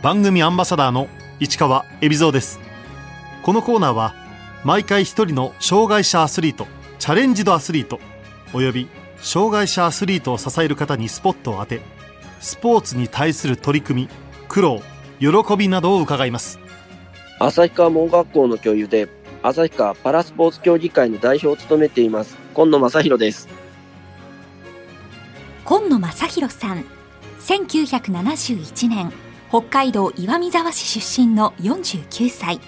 番組アンバサダーの市川恵比蔵です。このコーナーは毎回一人の障害者アスリートチャレンジドアスリートおよび障害者アスリートを支える方にスポットを当てスポーツに対する取り組み苦労喜びなどを伺います。旭川門学校の教諭で旭川パラスポーツ協議会の代表を務めています今野正弘です。今野正弘さん1971年北海道岩見沢市出身の49歳。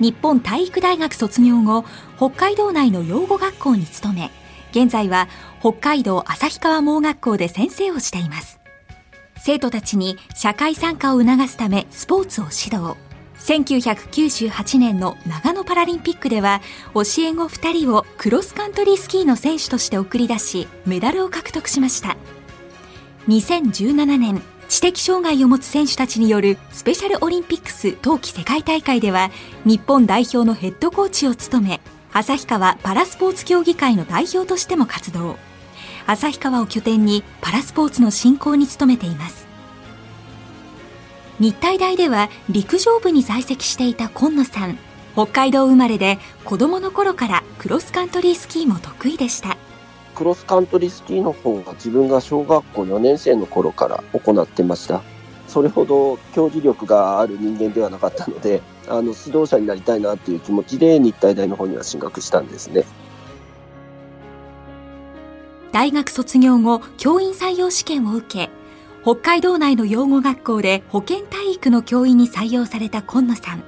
日本体育大学卒業後北海道内の養護学校に勤め現在は北海道旭川盲学校で先生をしています。生徒たちに社会参加を促すためスポーツを指導。1998年の長野パラリンピックでは教え子2人をクロスカントリースキーの選手として送り出しメダルを獲得しました。2017年知的障害を持つ選手たちによるスペシャルオリンピックス冬季世界大会では日本代表のヘッドコーチを務め旭川パラスポーツ協議会の代表としても活動。旭川を拠点にパラスポーツの振興に努めています。日体大では陸上部に在籍していた今野さん。北海道生まれで子供の頃からクロスカントリースキーも得意でした。クロスカントリースキーの方が自分が小学校4年生の頃から行ってました。それほど競技力がある人間ではなかったので、あの、指導者になりたいなっていう気持ちで日体大の方には進学したんですね。大学卒業後、教員採用試験を受け、北海道内の養護学校で保健体育の教員に採用された今野さん。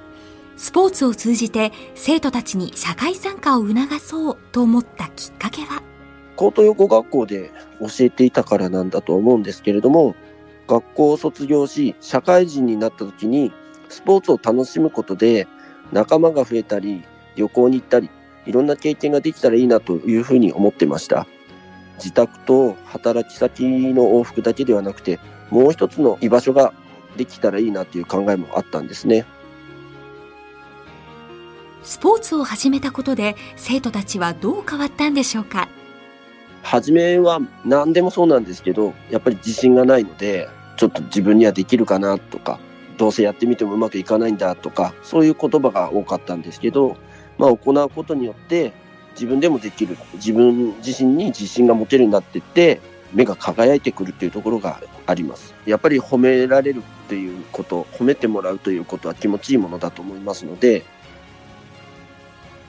スポーツを通じて生徒たちに社会参加を促そうと思ったきっかけは？高等養護学校で教えていたからなんだと思うんですけれども、学校を卒業し、社会人になった時に、スポーツを楽しむことで、仲間が増えたり、旅行に行ったり、いろんな経験ができたらいいなというふうに思ってました。自宅と働き先の往復だけではなくて、もう一つの居場所ができたらいいなという考えもあったんですね。スポーツを始めたことで生徒たちはどう変わったんでしょうか？初めは何でもそうなんですけど、やっぱり自信がないので、ちょっと自分にはできるかなとか、どうせやってみてもうまくいかないんだとか、そういう言葉が多かったんですけど、まあ行うことによって自分でもできる、自分自身に自信が持てるようになってって、目が輝いてくるっていうところがあります。やっぱり褒められるっていうこと、褒めてもらうということは気持ちいいものだと思いますので、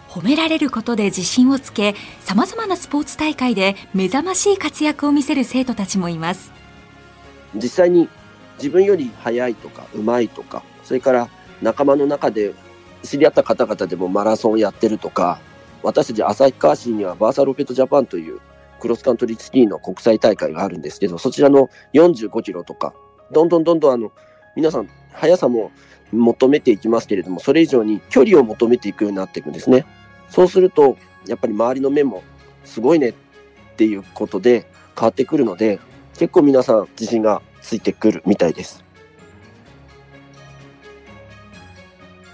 褒められることで自信をつけ様々なスポーツ大会で目覚ましい活躍を見せる生徒たちもいます実際に自分より速いとか上手いとかそれから仲間の中で知り合った方々でもマラソンをやってるとか私たち旭川市にはバーサロケットジャパンというクロスカントリースキーの国際大会があるんですけどそちらの45キロとかどんどんどんどんあの皆さん速さも求めていきますけれどもそれ以上に距離を求めていくようになっていくんですね。そうすると、やっぱり周りの目もすごいねっていうことで変わってくるので、結構皆さん自信がついてくるみたいです。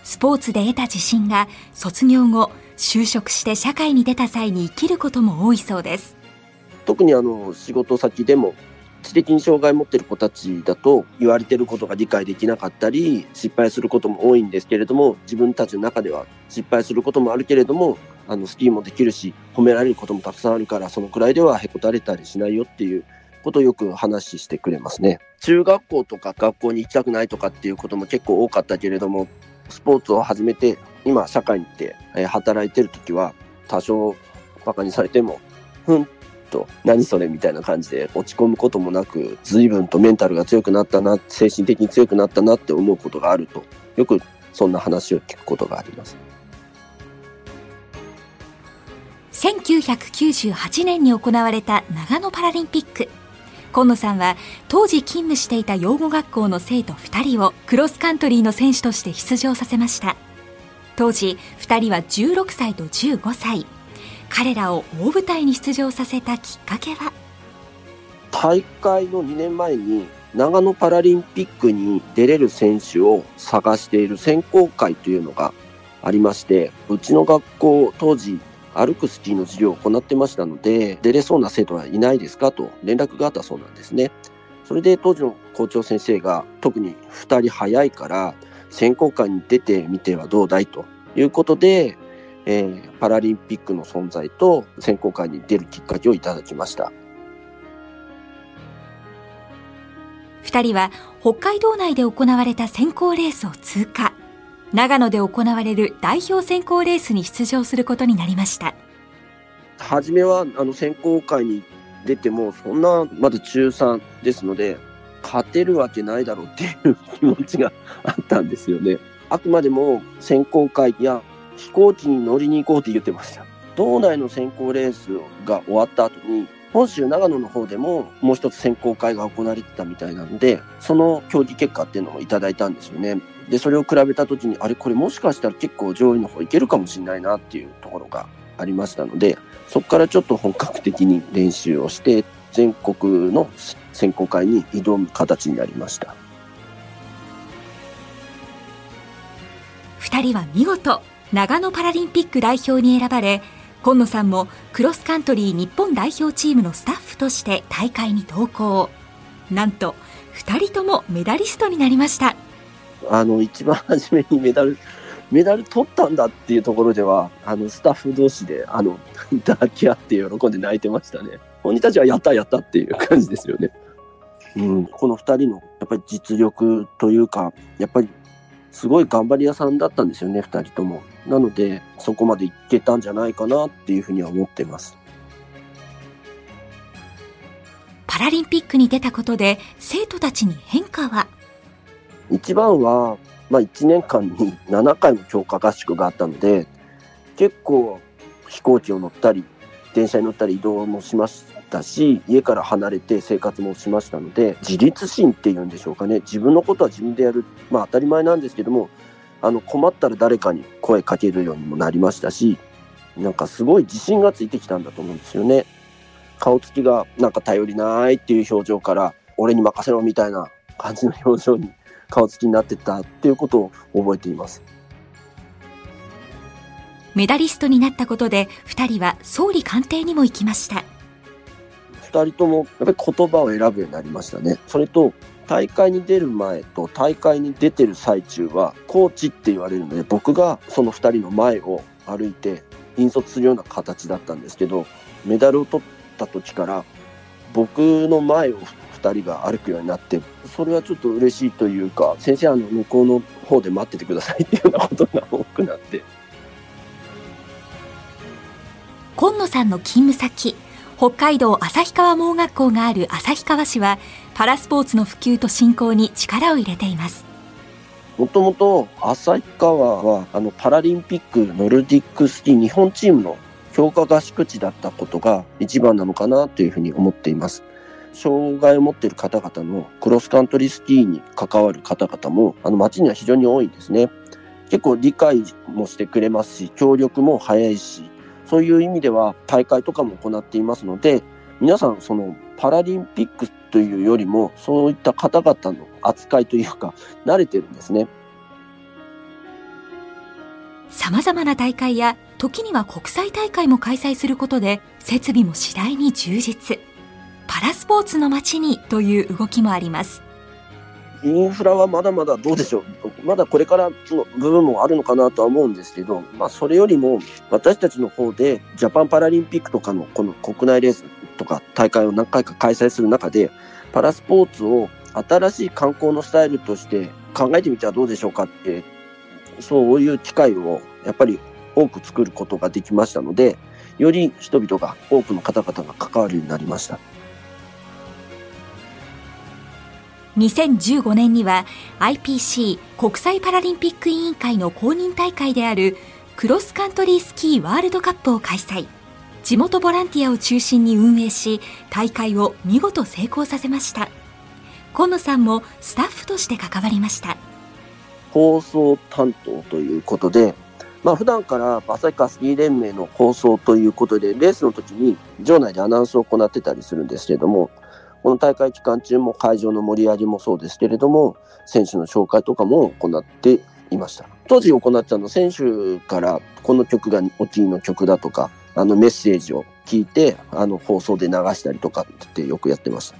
スポーツで得た自信が卒業後、就職して社会に出た際に生きることも多いそうです。特にあの仕事先でも知的に障害を持ってる子たちだと言われてることが理解できなかったり失敗することも多いんですけれども自分たちの中では失敗することもあるけれどもあのスキーもできるし褒められることもたくさんあるからそのくらいではへこたれたりしないよっていうことをよく話してくれますね。中学校とか学校に行きたくないとかっていうことも結構多かったけれどもスポーツを始めて今社会に行って働いてる時は多少バカにされてもふんと何それみたいな感じで落ち込むこともなく随分とメンタルが強くなったな精神的に強くなったなって思うことがあるとよくそんな話を聞くことがあります。1998年に行われた長野パラリンピック。今野さんは当時勤務していた養護学校の生徒2人をクロスカントリーの選手として出場させました。当時2人は16歳と15歳。彼らを大舞台に出場させたきっかけは？大会の2年前に長野パラリンピックに出れる選手を探している選考会というのがありましてうちの学校当時歩くスキーの授業を行ってましたので出れそうな生徒はいないですかと連絡があったそうなんですね。それで当時の校長先生が特に2人早いから選考会に出てみてはどうだいということで、えー、パラリンピックの存在と選考会に出るきっかけをいただきました。2人は北海道内で行われた選考レースを通過。長野で行われる代表選考レースに出場することになりました。初めはあの選考会に出ても、そんなまだ中3ですので、勝てるわけないだろうっていう気持ちがあったんですよね。あくまでも選考会や飛行機に乗りに行こうって言ってました。道内の選考レースが終わった後に、本州長野の方でももう一つ選考会が行われてたみたいなんで、その競技結果っていうのもいただいたんですよね。で、それを比べた時に、あれこれもしかしたら結構上位の方いけるかもしれないなっていうところがありましたので、そこからちょっと本格的に練習をして、全国の選考会に挑む形になりました。2人は見事、長野パラリンピック代表に選ばれ、今野さんもクロスカントリー日本代表チームのスタッフとして大会に同行。なんと、2人ともメダリストになりました。あの、一番初めにメダルメダル取ったんだっていうところでは、あの、スタッフ同士で、あの、抱き合って喜んで泣いてましたね。本人たちはやったやったっていう感じですよね。うん、この二人の、やっぱり実力というか、やっぱり、すごい頑張り屋さんだったんですよね、二人とも。なので、そこまでいけたんじゃないかなっていうふうには思ってます。パラリンピックに出たことで、生徒たちに変化は？一番は、まあ、1年間に7回も強化合宿があったので、結構飛行機を乗ったり、電車に乗ったり移動もしましたし、家から離れて生活もしましたので、自立心っていうんでしょうかね。自分のことは自分でやる。まあ当たり前なんですけども、あの困ったら誰かに声かけるようにもなりましたし、なんかすごい自信がついてきたんだと思うんですよね。顔つきがなんか頼りないっていう表情から、俺に任せろみたいな感じの表情に顔つきになってたっていうことを覚えています。メダリストになったことで2人は総理官邸にも行きました2人ともやっぱり言葉を選ぶようになりましたねそれと大会に出る前と大会に出てる最中はコーチって言われるので僕がその2人の前を歩いて引率するような形だったんですけどメダルを取った時から僕の前を2人が歩くようになってそれはちょっと嬉しいというか先生あの向こうの方で待っててくださいっていうようなことが多くなって。今野さんの勤務先北海道旭川盲学校がある旭川市はパラスポーツの普及と振興に力を入れていますもともと旭川はあのパラリンピックノルディックスキー日本チームの強化合宿地だったことが一番なのかなというふうに思っています。障害を持っている方々のクロスカントリースキーに関わる方々も、あの街には非常に多いんですね。結構理解もしてくれますし、協力も早いし、そういう意味では大会とかも行っていますので、皆さんそのパラリンピックというよりも、そういった方々の扱いというか、慣れてるんですね。さまざまな大会や、時には国際大会も開催することで、設備も次第に充実。パラスポーツの街にという動きもあります。インフラはまだまだどうでしょう。まだこれからの部分もあるのかなとは思うんですけど、まあそれよりも私たちの方でジャパンパラリンピックとかのこの国内レースとか大会を何回か開催する中で、パラスポーツを新しい観光のスタイルとして考えてみてはどうでしょうかって、そういう機会をやっぱり多く作ることができましたので、より人々が多くの方々が関わるようになりました。2015年には IPC 国際パラリンピック委員会の公認大会であるクロスカントリースキーワールドカップを開催。地元ボランティアを中心に運営し大会を見事成功させました。今野さんもスタッフとして関わりました。放送担当ということでまあ普段から旭川スキー連盟の放送ということでレースの時に場内でアナウンスを行ってたりするんですけれどもこの大会期間中も会場の盛り上げもそうですけれども、選手の紹介とかも行っていました。当時行ったの選手からこの曲がお気に入りの曲だとか、あのメッセージを聞いて、あの放送で流したりとかってよくやってました。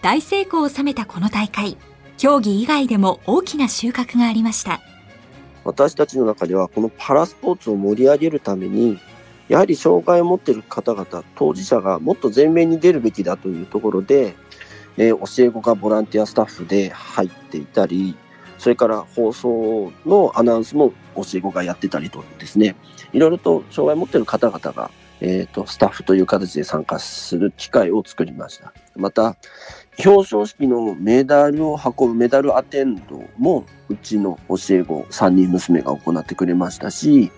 大成功を収めたこの大会競技以外でも大きな収穫がありました私たちの中ではこのパラスポーツを盛り上げるためにやはり障害を持っている方々当事者がもっと前面に出るべきだというところで、えー、教え子がボランティアスタッフで入っていたりそれから放送のアナウンスも教え子がやってたりとですねいろいろと障害を持っている方々がえっ、ー、と、スタッフという形で参加する機会を作りました。また、表彰式のメダルを運ぶメダルアテンドも、うちの教え子3人娘が行ってくれましたし、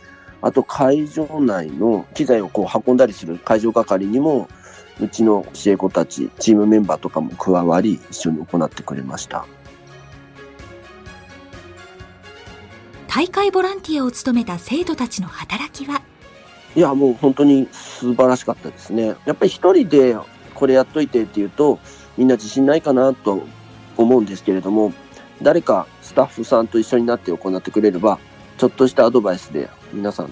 あと会場内の機材をこう運んだりする会場係にも、うちの教え子たち、チームメンバーとかも加わり、一緒に行ってくれました。大会ボランティアを務めた生徒たちの働きは？いや、もう本当に素晴らしかったですね。やっぱり一人でこれやっといてっていうと、みんな自信ないかなと思うんですけれども、誰かスタッフさんと一緒になって行ってくれれば、ちょっとしたアドバイスで皆さん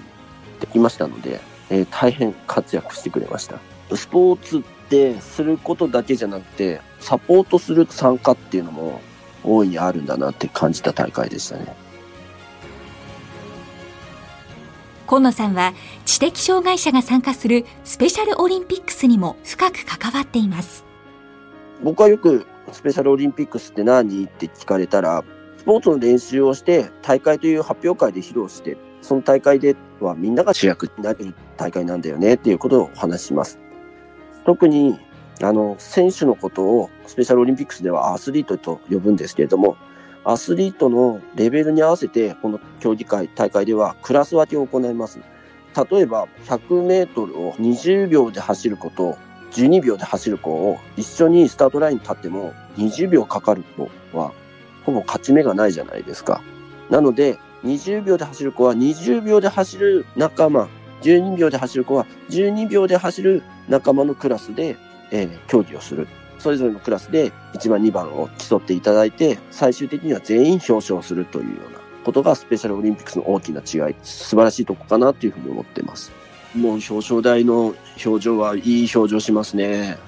できましたので、えー、大変活躍してくれました。スポーツってすることだけじゃなくて、サポートする参加っていうのも大いにあるんだなって感じた大会でしたね。今野さんは知的障害者が参加するスペシャルオリンピックスにも深く関わっています僕はよくスペシャルオリンピックスって何？って聞かれたらスポーツの練習をして大会という発表会で披露してその大会ではみんなが主役になる大会なんだよねっていうことをお話しします特にあの選手のことをスペシャルオリンピックスではアスリートと呼ぶんですけれどもアスリートのレベルに合わせて、この競技会、大会ではクラス分けを行います。例えば、100メートルを20秒で走る子と、12秒で走る子を一緒にスタートラインに立っても20秒かかる子はほぼ勝ち目がないじゃないですか。なので、20秒で走る子は20秒で走る仲間、12秒で走る子は12秒で走る仲間のクラスで、えー、競技をする。それぞれのクラスで1番、2番を競っていただいて、最終的には全員表彰するというようなことがスペシャルオリンピックスの大きな違い、素晴らしいとこかなというふうに思っています。もう表彰台の表情はいい表情しますね。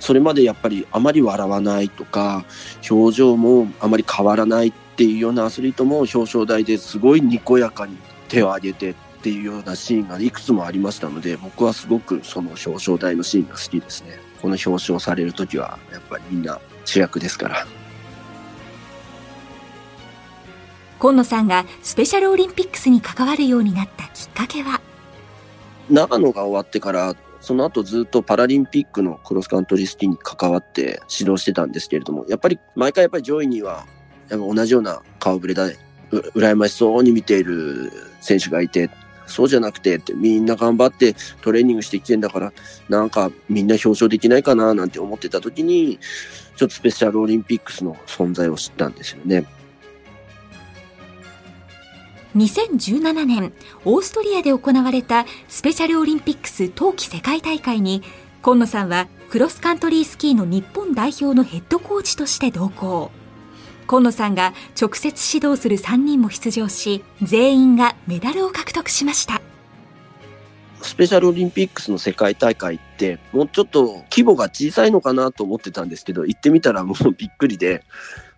それまでやっぱりあまり笑わないとか、表情もあまり変わらないっていうようなアスリートも表彰台ですごいにこやかに手を挙げてっていうようなシーンがいくつもありましたので、僕はすごくその表彰台のシーンが好きですね。この表彰される時はやっぱりみんな主役ですから今野さんがスペシャルオリンピックスに関わるようになったきっかけは？長野が終わってからその後ずっとパラリンピックのクロスカントリースキーに関わって指導してたんですけれどもやっぱり毎回やっぱり上位にはやっぱ同じような顔ぶれだね。う羨ましそうに見ている選手がいてそうじゃなくてってみんな頑張ってトレーニングしてきてんだからなんかみんな表彰できないかななんて思ってた時にちょっとスペシャルオリンピックスの存在を知ったんですよね。2017年オーストリアで行われたスペシャルオリンピックス冬季世界大会に今野さんはクロスカントリースキーの日本代表のヘッドコーチとして同行。今野さんが直接指導する3人も出場し全員がメダルを獲得しました。スペシャルオリンピックスの世界大会ってもうちょっと規模が小さいのかなと思ってたんですけど行ってみたらもうびっくりで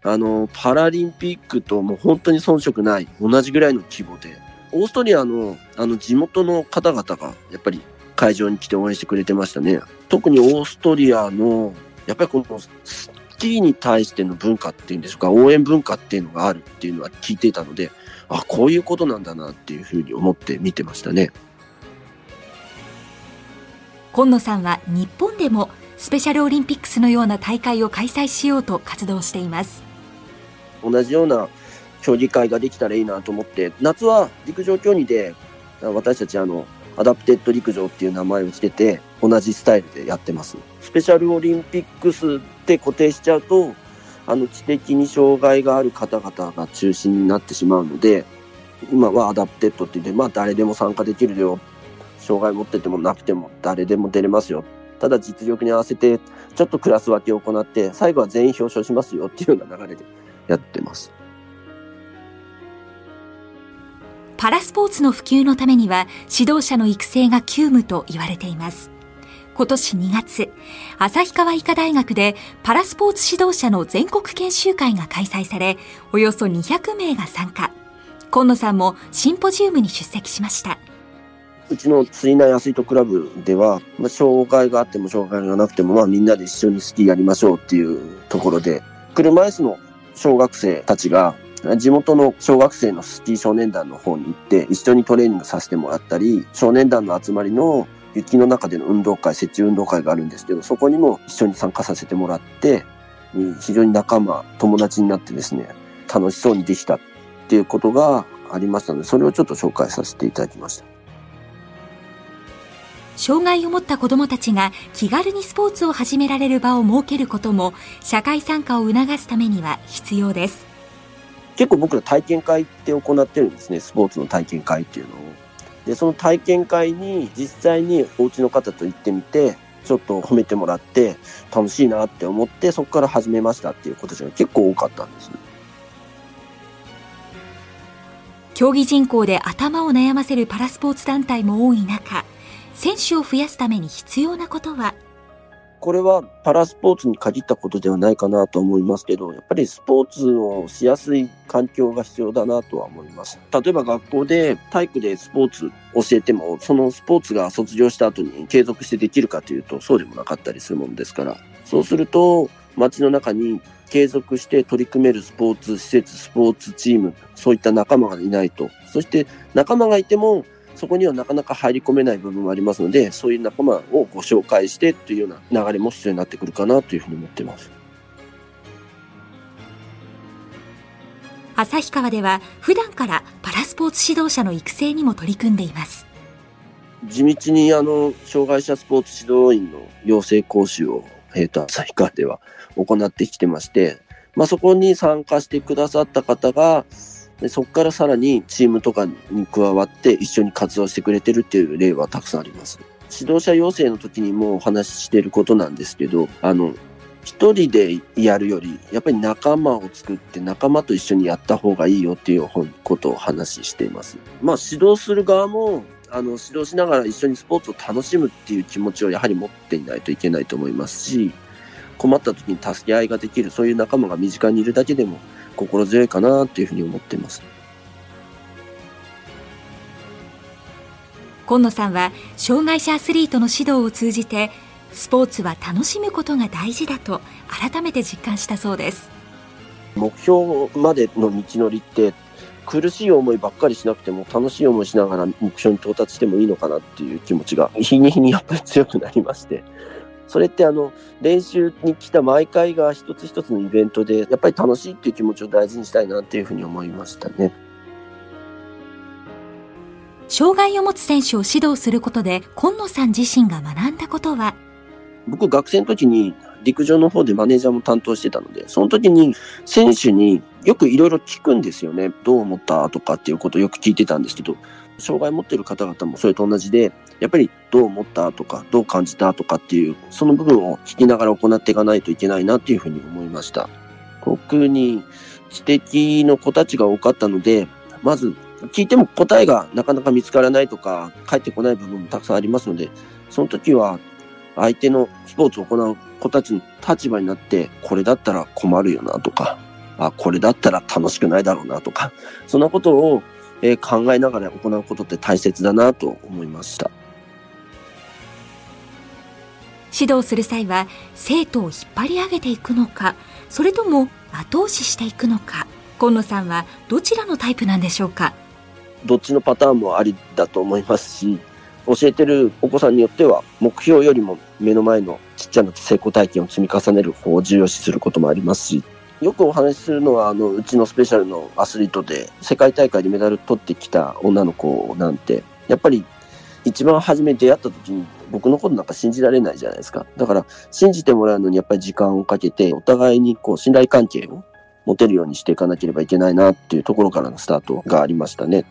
あのパラリンピックともう本当に遜色ない同じぐらいの規模でオーストリアのあの地元の方々がやっぱり会場に来て応援してくれてましたね。特にオーストリアのやっぱりこのキーに対しての文化っていうんでしょうか、応援文化っていうのがあるっていうのは聞いていたので、あ、こういうことなんだなっていうふうに思って見てましたね。今野さんは日本でもスペシャルオリンピックスのような大会を開催しようと活動しています。同じような競技会ができたらいいなと思って、夏は陸上競技で私たちあの、 adapted 陸上っていう名前を付けて、同じスタイルでやってます。スペシャルオリンピックスって固定しちゃうと、あの知的に障害がある方々が中心になってしまうので、今は adapted って言って、まあ誰でも参加できるよ。障害持っててもなくても誰でも出れますよ。ただ実力に合わせて、ちょっとクラス分けを行って、最後は全員表彰しますよっていうような流れでやってます。パラスポーツの普及のためには指導者の育成が急務と言われています今年2月、旭川医科大学でパラスポーツ指導者の全国研修会が開催され、およそ200名が参加。今野さんもシンポジウムに出席しました。うちの水内アスリートクラブでは、まあ、障害があっても障害がなくても、まあ、みんなで一緒にスキーやりましょうっていうところで、車椅子の小学生たちが、地元の小学生のスキー少年団の方に行って、一緒にトレーニングさせてもらったり、少年団の集まりの雪の中での運動会、設置運動会があるんですけど、そこにも一緒に参加させてもらって、非常に仲間、友達になってですね、楽しそうにできたっていうことがありましたので、それをちょっと紹介させていただきました。障害を持った子どもたちが気軽にスポーツを始められる場を設けることも社会参加を促すためには必要です結構僕ら体験会って行ってるんですね。スポーツの体験会っていうのを。でその体験会に実際にお家の方と行ってみてちょっと褒めてもらって楽しいなって思ってそこから始めましたっていう子たちが結構多かったんです。競技人口で頭を悩ませるパラスポーツ団体も多い中選手を増やすために必要なことはこれはパラスポーツに限ったことではないかなと思いますけど、やっぱりスポーツをしやすい環境が必要だなとは思います。例えば学校で体育でスポーツ教えても、そのスポーツが卒業した後に継続してできるかというと、そうでもなかったりするものですから、そうすると街の中に継続して取り組めるスポーツ施設、スポーツチーム、そういった仲間がいないと。そして仲間がいてもそこにはなかなか入り込めない部分もありますので、そういう仲間をご紹介してというような流れも必要になってくるかなというふうに思っています。旭川では普段からパラスポーツ指導者の育成にも取り組んでいます。地道にあの、障害者スポーツ指導員の養成講習を、えっ、ー、と、旭川では行ってきてまして、まあ、そこに参加してくださった方が、でそこからさらにチームとかに加わって一緒に活動してくれてるっていう例はたくさんあります。指導者養成の時にもお話ししてることなんですけど、あの、一人でやるより、やっぱり仲間を作って仲間と一緒にやった方がいいよっていうことを話しています。まあ指導する側も、あの、指導しながら一緒にスポーツを楽しむっていう気持ちをやはり持っていないといけないと思いますし、困った時に助け合いができる、そういう仲間が身近にいるだけでも心強いかなっていうふうに思ってます。今野さんは障害者アスリートの指導を通じてスポーツは楽しむことが大事だと改めて実感したそうです目標までの道のりって苦しい思いばっかりしなくても楽しい思いしながら目標に到達してもいいのかなっていう気持ちが日に日にやっぱり強くなりましてそれってあの練習に来た毎回が一つ一つのイベントでやっぱり楽しいっていう気持ちを大事にしたいなっていうふうに思いましたね。障害を持つ選手を指導することで今野さん自身が学んだことは？僕学生の時に陸上の方でマネージャーも担当してたので、その時に選手によくいろいろ聞くんですよね。どう思ったとかっていうことをよく聞いてたんですけど、障害持っている方々もそれと同じで、やっぱりどう思ったとか、どう感じたとかっていう、その部分を聞きながら行っていかないといけないなっていうふうに思いました。特に知的の子たちが多かったので、まず聞いても答えがなかなか見つからないとか、返ってこない部分もたくさんありますので、その時は相手のスポーツを行う子たちの立場になって、これだったら困るよなとか、あ、これだったら楽しくないだろうなとか、そんなことをえ考えながら行うことって大切だなと思いました。指導する際は生徒を引っ張り上げていくのかそれとも後押ししていくのか今野さんはどちらのタイプなんでしょうか？どっちのパターンもありだと思いますし教えてるお子さんによっては目標よりも目の前のちっちゃな成功体験を積み重ねる方を重要視することもありますしよくお話しするのは、あの、うちのスペシャルのアスリートで、世界大会でメダル取ってきた女の子なんて、やっぱり一番初め出会った時に僕のことなんか信じられないじゃないですか。だから信じてもらうのにやっぱり時間をかけて、お互いにこう信頼関係を持てるようにしていかなければいけないなっていうところからのスタートがありましたね。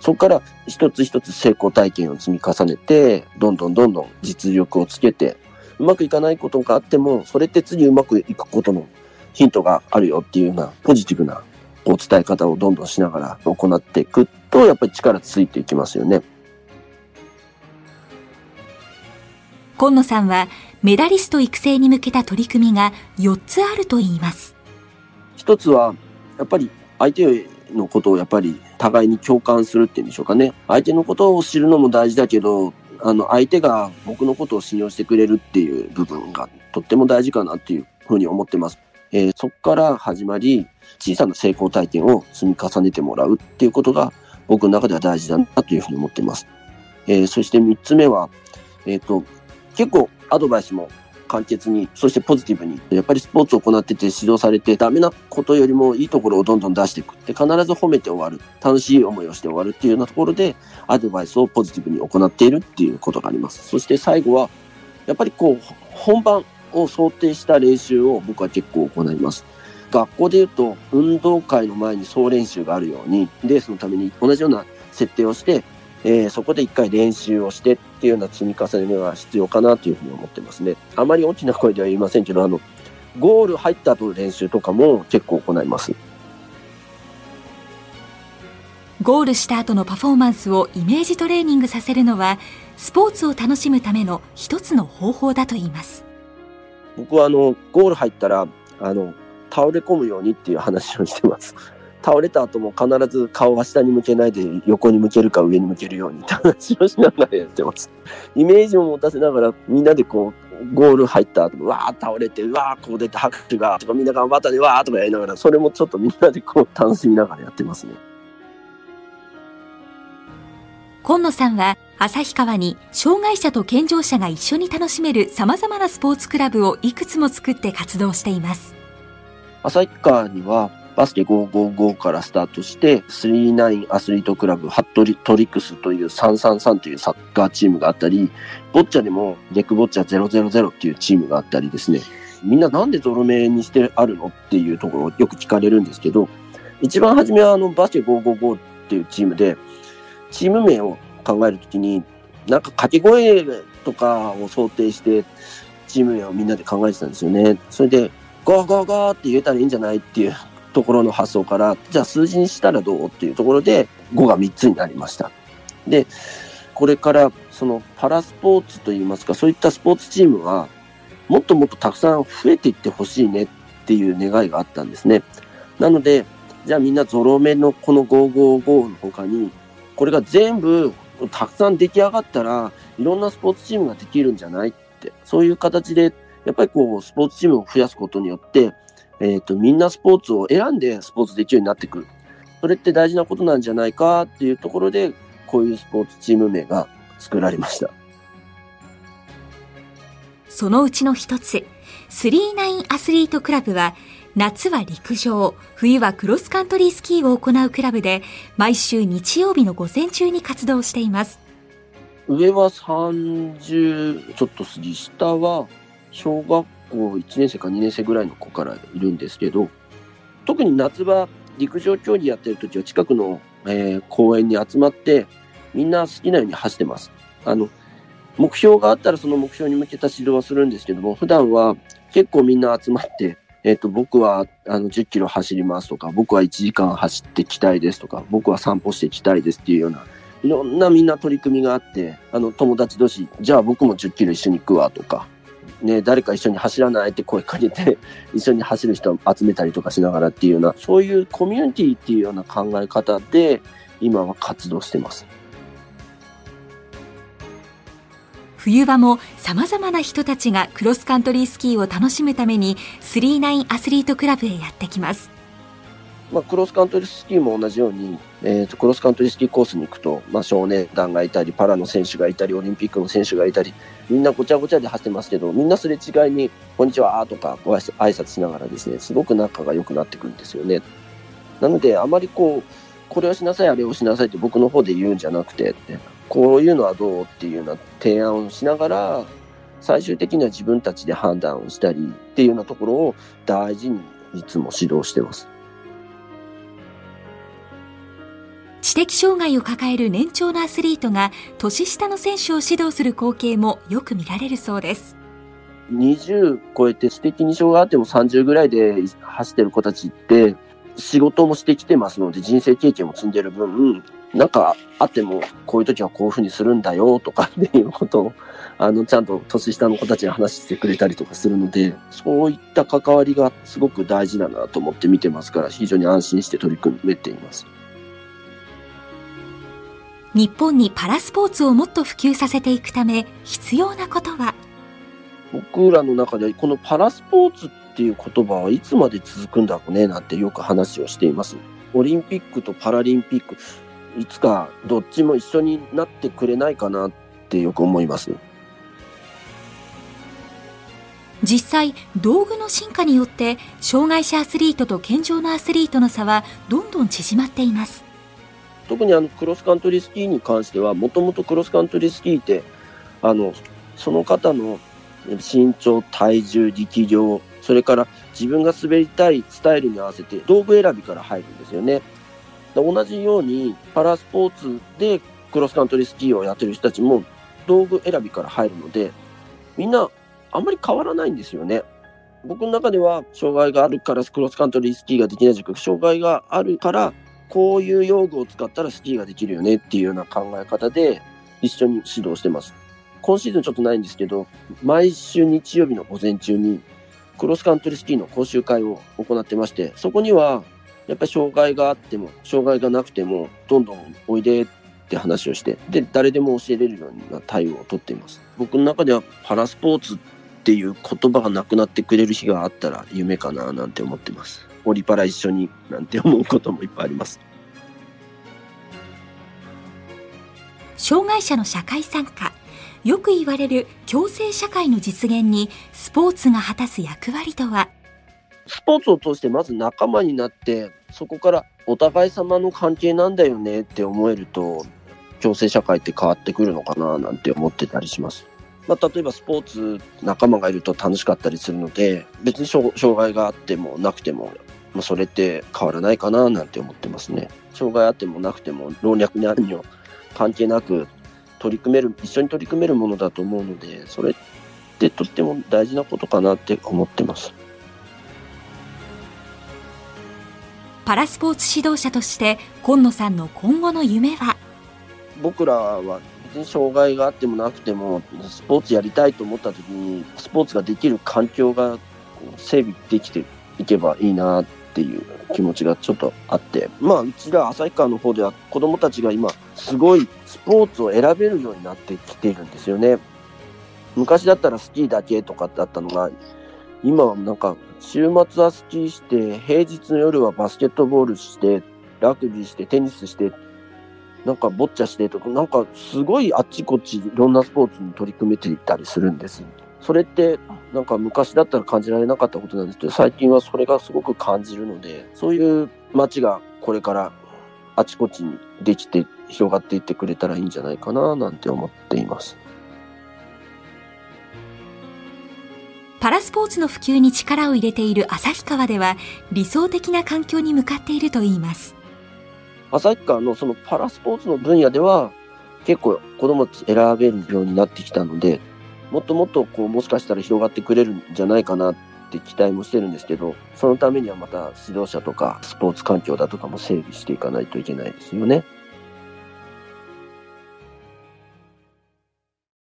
そこから一つ一つ成功体験を積み重ねて、どんどんどんどん実力をつけて、うまくいかないことがあっても、それって次うまくいくことのヒントがあるよっていうようなポジティブなお伝え方をどんどんしながら行っていくと、やっぱり力ついていきますよね。今野さんはメダリスト育成に向けた取り組みが4つあると言います。一つは、やっぱり相手のことをやっぱり互いに共感するっていうんでしょうかね。相手のことを知るのも大事だけど、あの、相手が僕のことを信用してくれるっていう部分がとっても大事かなっていうふうに思ってます。えー、そこから始まり、小さな成功体験を積み重ねてもらうっていうことが僕の中では大事だなというふうに思っています。えー、そして3つ目は、えっ、ー、と、結構アドバイスも簡潔に、そしてポジティブに、やっぱりスポーツを行ってて指導されて、ダメなことよりもいいところをどんどん出していく。で、必ず褒めて終わる。楽しい思いをして終わるっていうようなところで、アドバイスをポジティブに行っているっていうことがあります。そして最後は、やっぱりこう、本番を想定した練習を僕は結構行います。学校で言うと、運動会の前に総練習があるように、レースのために同じような設定をして、えー、そこで一回練習をしてっていうような積み重ねが必要かなというふうに思ってますね。あまり大きな声では言いませんけど、あの、ゴール入った後の練習とかも結構行います。ゴールした後のパフォーマンスをイメージトレーニングさせるのは、スポーツを楽しむための一つの方法だといいます。僕はあの、ゴール入ったら、あの、倒れ込むようにっていう話をしてます。倒れた後も必ず顔は下に向けないで横に向けるか上に向けるようにって話をしながらやってます。イメージを持たせながらみんなでこうゴール入った後わー倒れてうわーこう出て拍手がとかみんな頑張ったねわーとかやりながらそれもちょっとみんなでこう楽しみながらやってますね。今野さんは旭川に障害者と健常者が一緒に楽しめる様々なスポーツクラブをいくつも作って活動しています。旭川にはバスケ555からスタートして、39アスリートクラブ、ハットリトリックスという333というサッカーチームがあったり、ボッチャでもレックボッチャ000っていうチームがあったりですね、みんななんでゾロ目にしてあるのっていうところをよく聞かれるんですけど、一番初めはあのバスケ555っていうチームで、チーム名を考えるときに、なんか掛け声とかを想定して、チーム名をみんなで考えてたんですよね。それで、ゴーゴーゴーって言えたらいいんじゃないっていうところの発想から、じゃあ数字にしたらどうっていうところで5が3つになりました。で、これからそのパラスポーツといいますか、そういったスポーツチームはもっともっとたくさん増えていってほしいねっていう願いがあったんですね。なので、じゃあみんなゾロ目のこの555の他に、これが全部たくさん出来上がったらいろんなスポーツチームができるんじゃないって、そういう形でやっぱりこうスポーツチームを増やすことによってえっ、と、みんなスポーツを選んでスポーツできるようになってくる。それって大事なことなんじゃないかっていうところで、こういうスポーツチーム名が作られました。そのうちの一つ、39アスリートクラブは、夏は陸上、冬はクロスカントリースキーを行うクラブで、毎週日曜日の午前中に活動しています。上は30ちょっと過ぎ、下は小学校1年生か2年生ぐらいの子からいるんですけど、特に夏場、陸上競技やってる時は近くの、えー、公園に集まって、みんな好きなように走ってます。あの、目標があったらその目標に向けた指導はするんですけども、普段は結構みんな集まって、えっ、と、僕はあの10キロ走りますとか、僕は1時間走ってきたいですとか、僕は散歩してきたいですっていうような、いろんなみんな取り組みがあって、あの友達同士、じゃあ僕も10キロ一緒に行くわとか、ね、誰か一緒に走らないって声かけて、一緒に走る人を集めたりとかしながらっていうような、そういうコミュニティっていうような考え方で、今は活動してます。冬場も様々な人たちがクロスカントリースキーを楽しむために、39アスリートクラブへやってきます。まあ、クロスカントリースキーも同じように、えーと、クロスカントリースキーコースに行くと、まあ、少年団がいたり、パラの選手がいたり、オリンピックの選手がいたり、みんなごちゃごちゃで走ってますけど、みんなすれ違いに、こんにちはとかご挨拶しながらですね、すごく仲が良くなってくるんですよね。なので、あまりこう、これをしなさい、あれをしなさいって僕の方で言うんじゃなくて、こういうのはどうっていうような提案をしながら、最終的には自分たちで判断をしたりっていうようなところを大事にいつも指導してます。知的障害を抱える年長のアスリートが年下の選手を指導する光景もよく見られるそうです。20超えて知的に障害あっても30ぐらいで走ってる子たちって仕事もしてきてますので人生経験も積んでる分なんかあってもこういう時はこういうふうにするんだよとか っていうことをあの、ちゃんと年下の子たちに話してくれたりとかするので、そういった関わりがすごく大事だなと思って見てますから、非常に安心して取り組めています。日本にパラスポーツをもっと普及させていくため、必要なことは？僕らの中でこのパラスポーツっていう言葉はいつまで続くんだろうねなんてよく話をしています。オリンピックとパラリンピック、いつかどっちも一緒になってくれないかなってよく思います。実際道具の進化によって障害者アスリートと健常なアスリートの差はどんどん縮まっています特にあのクロスカントリースキーに関してはもともとクロスカントリースキーってあのその方の身長体重力量それから自分が滑りたいスタイルに合わせて道具選びから入るんですよね同じようにパラスポーツでクロスカントリースキーをやってる人たちも道具選びから入るのでみんなあんまり変わらないんですよね。僕の中では障害があるからクロスカントリースキーができないじゃなく障害があるからこういう用具を使ったらスキーができるよねっていうような考え方で一緒に指導してます。今シーズンちょっとないんですけど、毎週日曜日の午前中にクロスカントリースキーの講習会を行ってまして、そこにはやっぱり障害があっても、障害がなくても、どんどんおいでって話をして、で、誰でも教えれるような対応をとっています。僕の中ではパラスポーツっていう言葉がなくなってくれる日があったら夢かななんて思ってます。オリパラ一緒になんて思うこともいっぱいあります。障害者の社会参加、よく言われる共生社会の実現にスポーツが果たす役割とは？スポーツを通してまず仲間になってそこからお互い様の関係なんだよねって思えると共生社会って変わってくるのかななんて思ってたりします。まあ、例えばスポーツ仲間がいると楽しかったりするので別に障害があってもなくても、まあ、それって変わらないかななんて思ってますね。障害あってもなくても老若にあるには関係なく取り組める一緒に取り組めるものだと思うのでそれってとっても大事なことかなって思ってます。パラスポーツ指導者として今野さんの今後の夢は？僕らは障害があってもなくても、スポーツやりたいと思った時に、スポーツができる環境が整備できていけばいいなっていう気持ちがちょっとあって、まあ、うちら旭川の方では子供たちが今、すごいスポーツを選べるようになってきているんですよね。昔だったらスキーだけとかだったのが、今はなんか、週末はスキーして、平日の夜はバスケットボールして、ラグビーして、テニスして、なんかボッチャしてとか、なんかすごいあっちこっちいろんなスポーツに取り組めていたりするんです。それってなんか昔だったら感じられなかったことなんですけど、最近はそれがすごく感じるので、そういう街がこれからあちこちにできて広がっていってくれたらいいんじゃないかななんて思っています。パラスポーツの普及に力を入れている旭川では理想的な環境に向かっているといいます。旭川のそのパラスポーツの分野では結構子供選べるようになってきたので、もっともっとこうもしかしたら広がってくれるんじゃないかなって期待もしてるんですけど、そのためにはまた指導者とかスポーツ環境だとかも整備していかないといけないですよね。